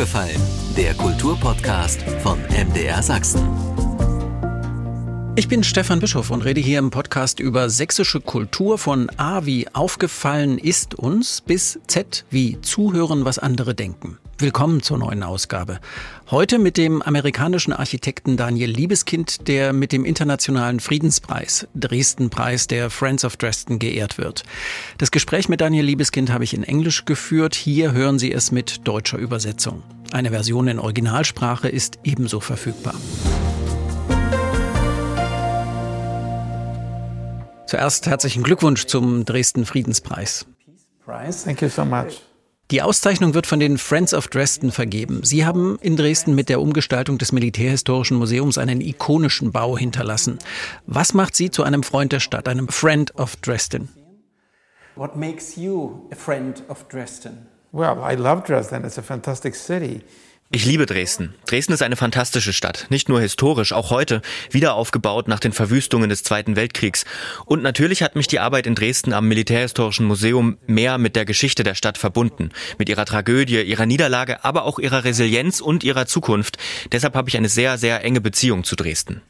aufgefallen? Der Kulturpodcast von MDR Sachsen. Ich bin Stefan Bischof und rede hier im Podcast über sächsische Kultur von A wie aufgefallen ist uns bis Z wie zuhören, was andere denken. Willkommen zur neuen Ausgabe. Heute mit dem amerikanischen Architekten Daniel Liebeskind, der mit dem Internationalen Friedenspreis, Dresden-Preis der Friends of Dresden geehrt wird. Das Gespräch mit Daniel Liebeskind habe ich in Englisch geführt. Hier hören Sie es mit deutscher Übersetzung. Eine Version in Originalsprache ist ebenso verfügbar. Zuerst herzlichen Glückwunsch zum Dresden Friedenspreis. Thank you so much. Die Auszeichnung wird von den Friends of Dresden vergeben. Sie haben in Dresden mit der Umgestaltung des Militärhistorischen Museums einen ikonischen Bau hinterlassen. Was macht Sie zu einem Freund der Stadt, einem Friend of Dresden? What makes you a friend of Dresden? Well, I love Dresden. It's a fantastic city. Ich liebe Dresden. Dresden ist eine fantastische Stadt, nicht nur historisch, auch heute, wieder aufgebaut nach den Verwüstungen des Zweiten Weltkriegs. Und natürlich hat mich die Arbeit in Dresden am Militärhistorischen Museum mehr mit der Geschichte der Stadt verbunden, mit ihrer Tragödie, ihrer Niederlage, aber auch ihrer Resilienz und ihrer Zukunft. Deshalb habe ich eine sehr, sehr enge Beziehung zu Dresden.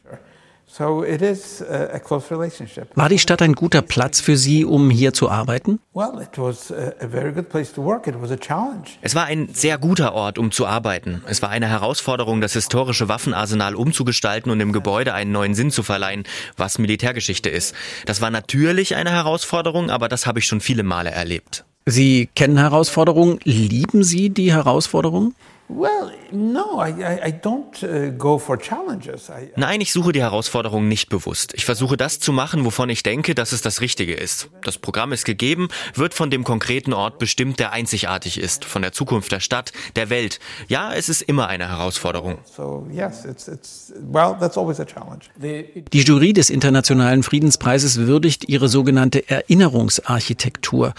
So it is a close relationship. War die Stadt ein guter Platz für Sie, um hier zu arbeiten? Well, it was a very good place to work. It was a challenge. Es war ein sehr guter Ort, um zu arbeiten. Es war eine Herausforderung, das historische Waffenarsenal umzugestalten und dem Gebäude einen neuen Sinn zu verleihen, was Militärgeschichte ist. Das war natürlich eine Herausforderung, aber das habe ich schon viele Male erlebt. Sie kennen Herausforderungen. Lieben Sie die Herausforderungen? Well, no, I, I, I don't uh, go for challenges. I, Nein, ich suche die Herausforderungen nicht bewusst. Ich versuche das zu machen, wovon ich denke, dass es das Richtige ist. Das Programm ist gegeben, wird von dem konkreten Ort bestimmt, der einzigartig ist, von der Zukunft der Stadt, der Welt. Ja, es ist immer eine Herausforderung. so yes, it's it's well, that's always a challenge. Die Jury des Internationalen Friedenspreises würdigt ihre sogenannte Erinnerungsarchitektur.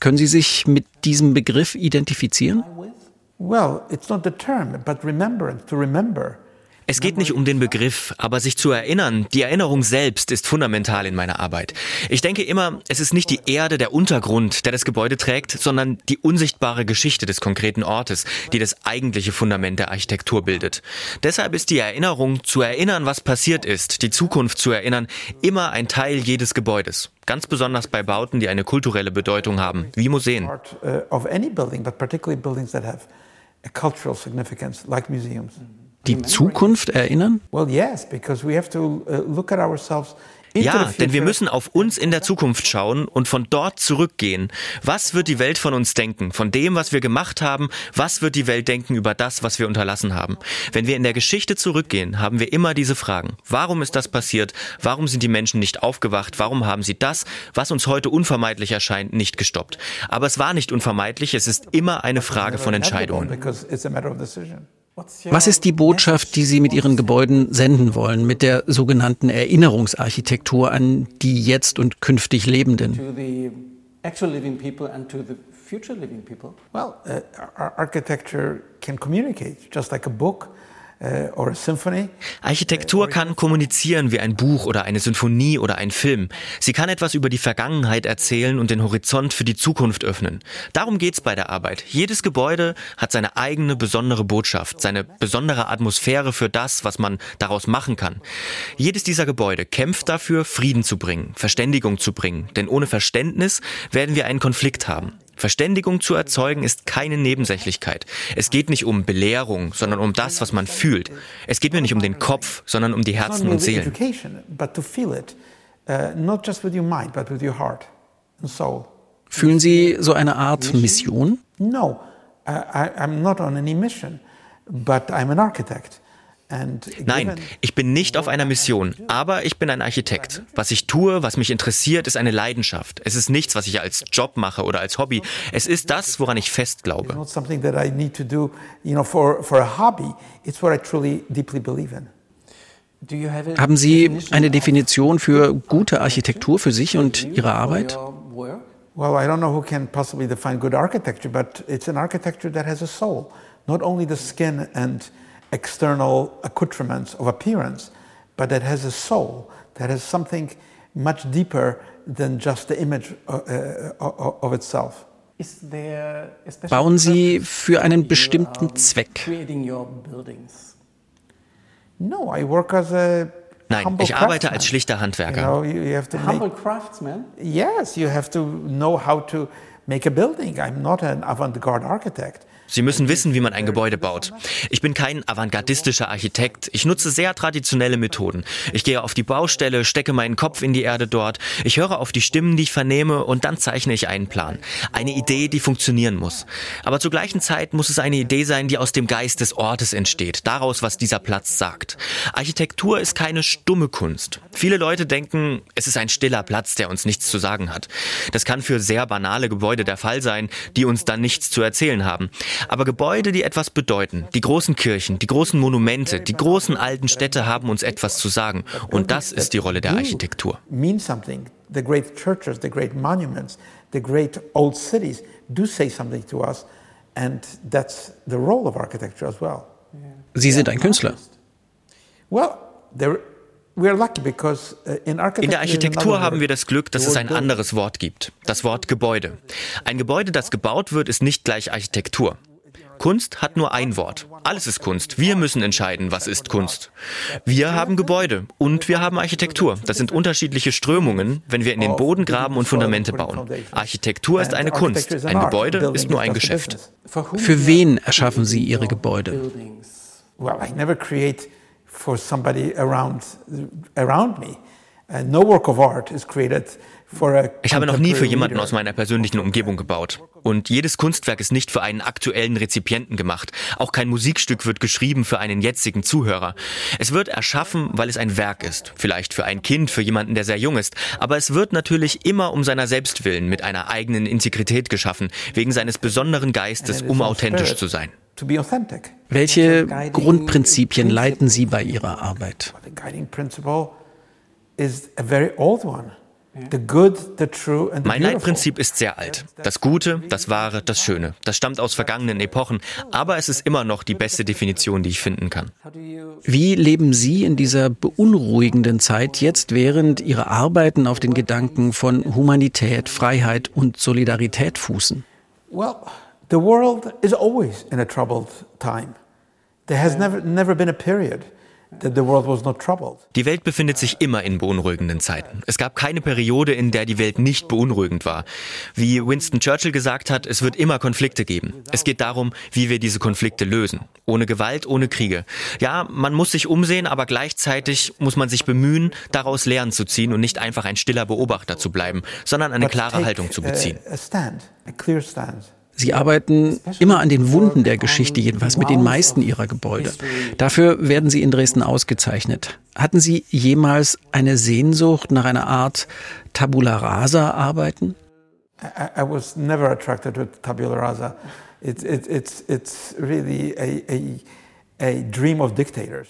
Können Sie sich mit diesem Begriff identifizieren? Es geht nicht um den Begriff, aber sich zu erinnern, die Erinnerung selbst ist fundamental in meiner Arbeit. Ich denke immer, es ist nicht die Erde, der Untergrund, der das Gebäude trägt, sondern die unsichtbare Geschichte des konkreten Ortes, die das eigentliche Fundament der Architektur bildet. Deshalb ist die Erinnerung, zu erinnern, was passiert ist, die Zukunft zu erinnern, immer ein Teil jedes Gebäudes. Ganz besonders bei Bauten, die eine kulturelle Bedeutung haben, wie Museen. Die Zukunft erinnern? Well, yes, because we have to uh, look at ourselves. Ja, denn wir müssen auf uns in der Zukunft schauen und von dort zurückgehen. Was wird die Welt von uns denken? Von dem, was wir gemacht haben? Was wird die Welt denken über das, was wir unterlassen haben? Wenn wir in der Geschichte zurückgehen, haben wir immer diese Fragen. Warum ist das passiert? Warum sind die Menschen nicht aufgewacht? Warum haben sie das, was uns heute unvermeidlich erscheint, nicht gestoppt? Aber es war nicht unvermeidlich, es ist immer eine Frage von Entscheidungen. Was ist die Botschaft, die Sie mit Ihren Gebäuden senden wollen, mit der sogenannten Erinnerungsarchitektur an die jetzt und künftig Lebenden? To the actual living people and to the future living people? Well, uh, ar- architecture can communicate, just like a book or a symphony. Architektur kann kommunizieren wie ein Buch oder eine Sinfonie oder ein Film. Sie kann etwas über die Vergangenheit erzählen und den Horizont für die Zukunft öffnen. Darum geht's bei der Arbeit. Jedes Gebäude hat seine eigene besondere Botschaft, seine besondere Atmosphäre für das, was man daraus machen kann. Jedes dieser Gebäude kämpft dafür, Frieden zu bringen, Verständigung zu bringen. Denn ohne Verständnis werden wir einen Konflikt haben. Verständigung zu erzeugen ist keine Nebensächlichkeit. Es geht nicht um Belehrung, sondern um das, was man fühlt. Es geht mir nicht um den Kopf, sondern um die It's not Herzen und Seelen. uh. Fühlen Sie so eine Art Mission? No, I, I'm not on any mission, but I'm an architect. Nein, ich bin nicht auf einer Mission, aber ich bin ein Architekt. Was ich tue, was mich interessiert, ist eine Leidenschaft. Es ist nichts, was ich als Job mache oder als Hobby. Es ist das, woran ich fest It's glaube. not something that I need to do, you know, for, for a hobby. It's what I truly, deeply believe in. Do you have a Haben Sie definition eine Definition für gute Architektur für sich und Ihre Arbeit? your work? Well, I don't know who can possibly define good architecture, but it's an architecture that has a soul. Not only the skin and external accoutrements of appearance, but that has a soul, that has something much deeper than just the image uh, uh, of itself. Bauen Sie für einen bestimmten Zweck? Nein, ich arbeite als schlichter Handwerker. Humble craftsman? Yes, you have to know how to make a building. I'm not an avant-garde architect. Sie müssen wissen, wie man ein Gebäude baut. Ich bin kein avantgardistischer Architekt. Ich nutze sehr traditionelle Methoden. Ich gehe auf die Baustelle, stecke meinen Kopf in die Erde dort. Ich höre auf die Stimmen, die ich vernehme und dann zeichne ich einen Plan. Eine Idee, die funktionieren muss. Aber zur gleichen Zeit muss es eine Idee sein, die aus dem Geist des Ortes entsteht. Daraus, was dieser Platz sagt. Architektur ist keine stumme Kunst. Viele Leute denken, es ist ein stiller Platz, der uns nichts zu sagen hat. Das kann für sehr banale Gebäude der Fall sein, die uns dann nichts zu erzählen haben. Aber Gebäude, die etwas bedeuten, die großen Kirchen, die großen Monumente, die großen alten Städte haben uns etwas zu sagen. Und das ist die Rolle der Architektur. Mean something. The great churches, the great monuments, the great old cities do say something to us. And that's the role of architecture as well. Sie sind ein Künstler. Well, there in der Architektur haben wir das Glück, dass es ein anderes Wort gibt, das Wort Gebäude. Ein Gebäude, das gebaut wird, ist nicht gleich Architektur. Kunst hat nur ein Wort. Alles ist Kunst. Wir müssen entscheiden, was ist Kunst. Wir haben Gebäude und wir haben Architektur. Das sind unterschiedliche Strömungen, wenn wir in den Boden graben und Fundamente bauen. Architektur ist eine Kunst. Ein Gebäude ist nur ein Geschäft. Für wen erschaffen Sie Ihre Gebäude? Well, I never create for somebody around, around me. Ich habe noch nie für jemanden aus meiner persönlichen Umgebung gebaut. Und jedes Kunstwerk ist nicht für einen aktuellen Rezipienten gemacht. Auch kein Musikstück wird geschrieben für einen jetzigen Zuhörer. Es wird erschaffen, weil es ein Werk ist. Vielleicht für ein Kind, für jemanden, der sehr jung ist. Aber es wird natürlich immer um seiner selbst willen mit einer eigenen Integrität geschaffen, wegen seines besonderen Geistes, um authentisch zu sein. Welche Grundprinzipien leiten Sie bei Ihrer Arbeit? Mein Leitprinzip ist sehr alt. Das Gute, das Wahre, das Schöne. Das stammt aus vergangenen Epochen, aber es ist immer noch die beste Definition, die ich finden kann. Wie leben Sie in dieser beunruhigenden Zeit jetzt, während Ihre Arbeiten auf den Gedanken von Humanität, Freiheit und Solidarität fußen? Well, the world is always in a troubled time. Die Welt befindet sich immer in beunruhigenden Zeiten. Es gab keine Periode, in der die Welt nicht beunruhigend war. Wie Winston Churchill gesagt hat, es wird immer Konflikte geben. Es geht darum, wie wir diese Konflikte lösen. Ohne Gewalt, ohne Kriege. Ja, man muss sich umsehen, aber gleichzeitig muss man sich bemühen, daraus Lehren zu ziehen und nicht einfach ein stiller Beobachter zu bleiben, sondern eine klare Haltung zu beziehen. Sie arbeiten immer an den Wunden der Geschichte, jedenfalls mit den meisten ihrer Gebäude. Dafür werden sie in Dresden ausgezeichnet. Hatten Sie jemals eine Sehnsucht nach einer Art Tabula Rasa arbeiten? I, was never attracted to Tabula Rasa. It's, it, it's, it's really a, a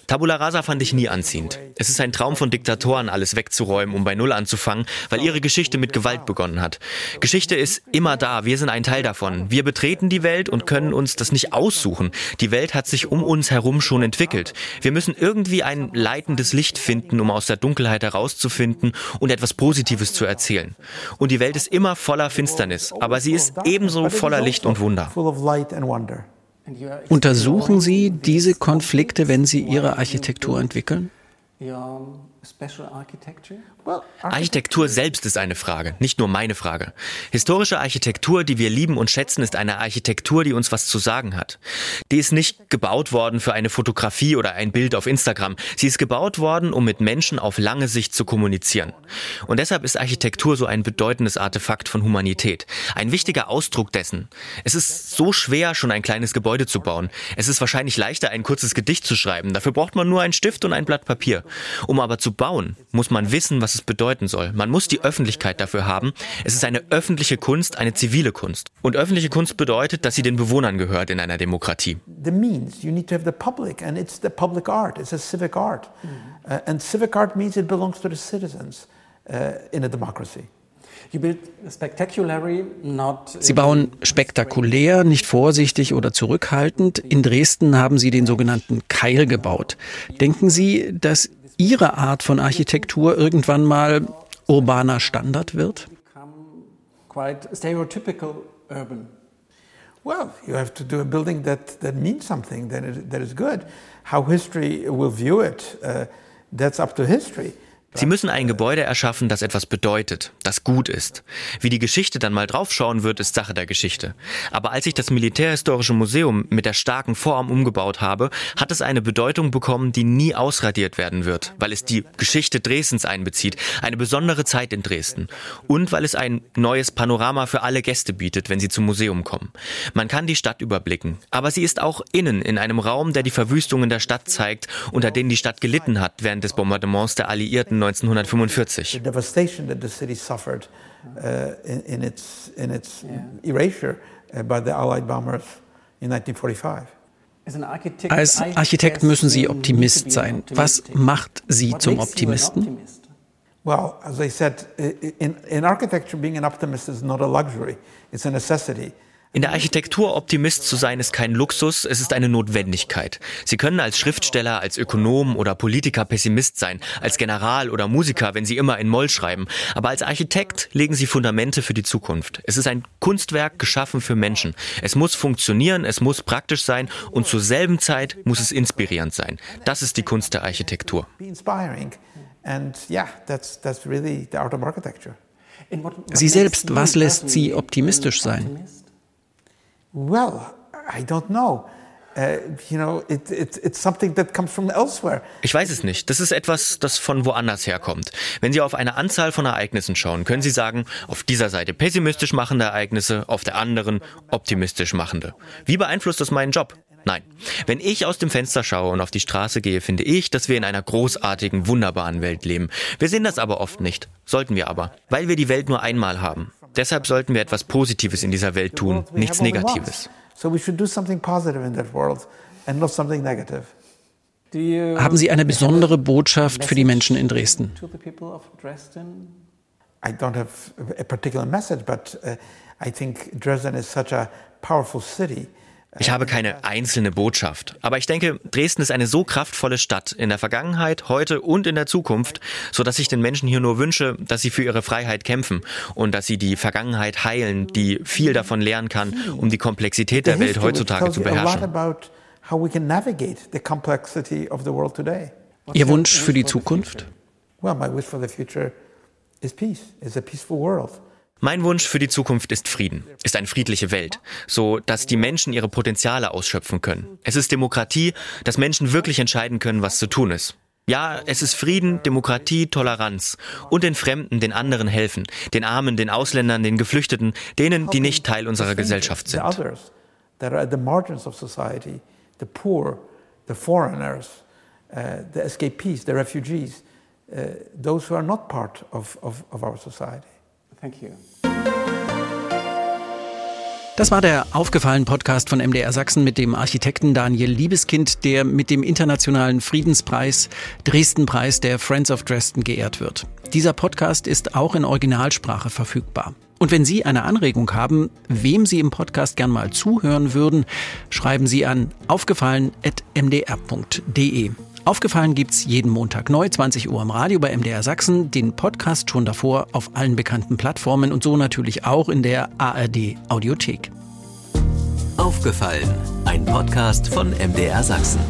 Tabula rasa fand ich nie anziehend. Es ist ein Traum von Diktatoren, alles wegzuräumen, um bei Null anzufangen, weil ihre Geschichte mit Gewalt begonnen hat. Geschichte ist immer da, wir sind ein Teil davon. Wir betreten die Welt und können uns das nicht aussuchen. Die Welt hat sich um uns herum schon entwickelt. Wir müssen irgendwie ein leitendes Licht finden, um aus der Dunkelheit herauszufinden und etwas Positives zu erzählen. Und die Welt ist immer voller Finsternis, aber sie ist ebenso voller Licht und Wunder. Untersuchen Sie diese Konflikte, wenn Sie Ihre Architektur entwickeln? Architektur selbst ist eine Frage, nicht nur meine Frage. Historische Architektur, die wir lieben und schätzen, ist eine Architektur, die uns was zu sagen hat. Die ist nicht gebaut worden für eine Fotografie oder ein Bild auf Instagram. Sie ist gebaut worden, um mit Menschen auf lange Sicht zu kommunizieren. Und deshalb ist Architektur so ein bedeutendes Artefakt von Humanität. Ein wichtiger Ausdruck dessen. Es ist so schwer, schon ein kleines Gebäude zu bauen. Es ist wahrscheinlich leichter, ein kurzes Gedicht zu schreiben. Dafür braucht man nur einen Stift und ein Blatt Papier. Um aber zu bauen, muss man wissen, was es bedeuten soll. Man muss die Öffentlichkeit dafür haben. Es ist eine öffentliche Kunst, eine zivile Kunst. Und öffentliche Kunst bedeutet, dass sie den Bewohnern gehört in einer Demokratie. The means you need to have the public and it's the public art. It's a civic art. Uh, and civic art means it belongs to the citizens uh, in a democracy. Sie bauen spektakulär, nicht vorsichtig oder zurückhaltend. In Dresden haben Sie den sogenannten Keil gebaut. Denken Sie, dass Ihre Art von Architektur irgendwann mal urbaner Standard wird? Well, you have to do a building that, that means something, that is, that is good. How history will view it, uh, that's up to history. Sie müssen ein Gebäude erschaffen, das etwas bedeutet, das gut ist. Wie die Geschichte dann mal draufschauen wird, ist Sache der Geschichte. Aber als ich das Militärhistorische Museum mit der starken Vorarm umgebaut habe, hat es eine Bedeutung bekommen, die nie ausradiert werden wird, weil es die Geschichte Dresdens einbezieht, eine besondere Zeit in Dresden und weil es ein neues Panorama für alle Gäste bietet, wenn sie zum Museum kommen. Man kann die Stadt überblicken, aber sie ist auch innen in einem Raum, der die Verwüstungen der Stadt zeigt, unter denen die Stadt gelitten hat während des Bombardements der Alliierten 1945. The devastation that the city suffered uh, in, in, its, in its erasure uh, by the Allied bombers in 1945. Als Architekt müssen Sie Optimist sein. Was macht Sie zum Optimisten? Well, as I said, in, in architecture, being an optimist is not a luxury, it's a necessity. In der Architektur Optimist zu sein ist kein Luxus, es ist eine Notwendigkeit. Sie können als Schriftsteller, als Ökonom oder Politiker Pessimist sein, als General oder Musiker, wenn Sie immer in Moll schreiben. Aber als Architekt legen Sie Fundamente für die Zukunft. Es ist ein Kunstwerk geschaffen für Menschen. Es muss funktionieren, es muss praktisch sein und zur selben Zeit muss es inspirierend sein. Das ist die Kunst der Architektur. Sie selbst, was lässt Sie optimistisch sein? Well, I don't know. Uh, you know, it, it, it's something that comes from elsewhere. Ich weiß es nicht. Das ist etwas, das von woanders herkommt. Wenn Sie auf eine Anzahl von Ereignissen schauen, können Sie sagen, auf dieser Seite pessimistisch machende Ereignisse, auf der anderen optimistisch machende. Wie beeinflusst das meinen Job? Nein. Wenn ich aus dem Fenster schaue und auf die Straße gehe, finde ich, dass wir in einer großartigen, wunderbaren Welt leben. Wir sehen das aber oft nicht. Sollten wir aber. Weil wir die Welt nur einmal haben. Deshalb sollten wir etwas Positives in dieser Welt tun, nichts Negatives. Haben Sie eine besondere Botschaft für die Menschen in Dresden? I don't have a particular message, but uh, I think Dresden is such a powerful city. Ich habe keine einzelne Botschaft, aber ich denke, Dresden ist eine so kraftvolle Stadt in der Vergangenheit, heute und in der Zukunft, so dass ich den Menschen hier nur wünsche, dass sie für ihre Freiheit kämpfen und dass sie die Vergangenheit heilen, die viel davon lernen kann, um die Komplexität der Welt heutzutage zu beherrschen. Ihr Wunsch für die Zukunft? Well, my wish for the future is peace, is a peaceful world. Mein Wunsch für die Zukunft ist Frieden, ist eine friedliche Welt, so dass die Menschen ihre Potenziale ausschöpfen können. Es ist Demokratie, dass Menschen wirklich entscheiden können, was zu tun ist. Ja, es ist Frieden, Demokratie, Toleranz und den Fremden, den anderen helfen, den Armen, den Ausländern, den Geflüchteten, denen, die nicht Teil unserer Gesellschaft sind. Thank you. Das war der aufgefallen Podcast von MDR Sachsen mit dem Architekten Daniel Liebeskind, der mit dem internationalen Friedenspreis Dresdenpreis der Friends of Dresden geehrt wird. Dieser Podcast ist auch in Originalsprache verfügbar. Und wenn Sie eine Anregung haben, wem Sie im Podcast gern mal zuhören würden, schreiben Sie an aufgefallen.mdr.de. Aufgefallen gibt's jeden Montag neu, 20 Uhr im Radio bei MDR Sachsen, den Podcast schon davor auf allen bekannten Plattformen und so natürlich auch in der ARD Audiothek. Aufgefallen, ein Podcast von MDR Sachsen.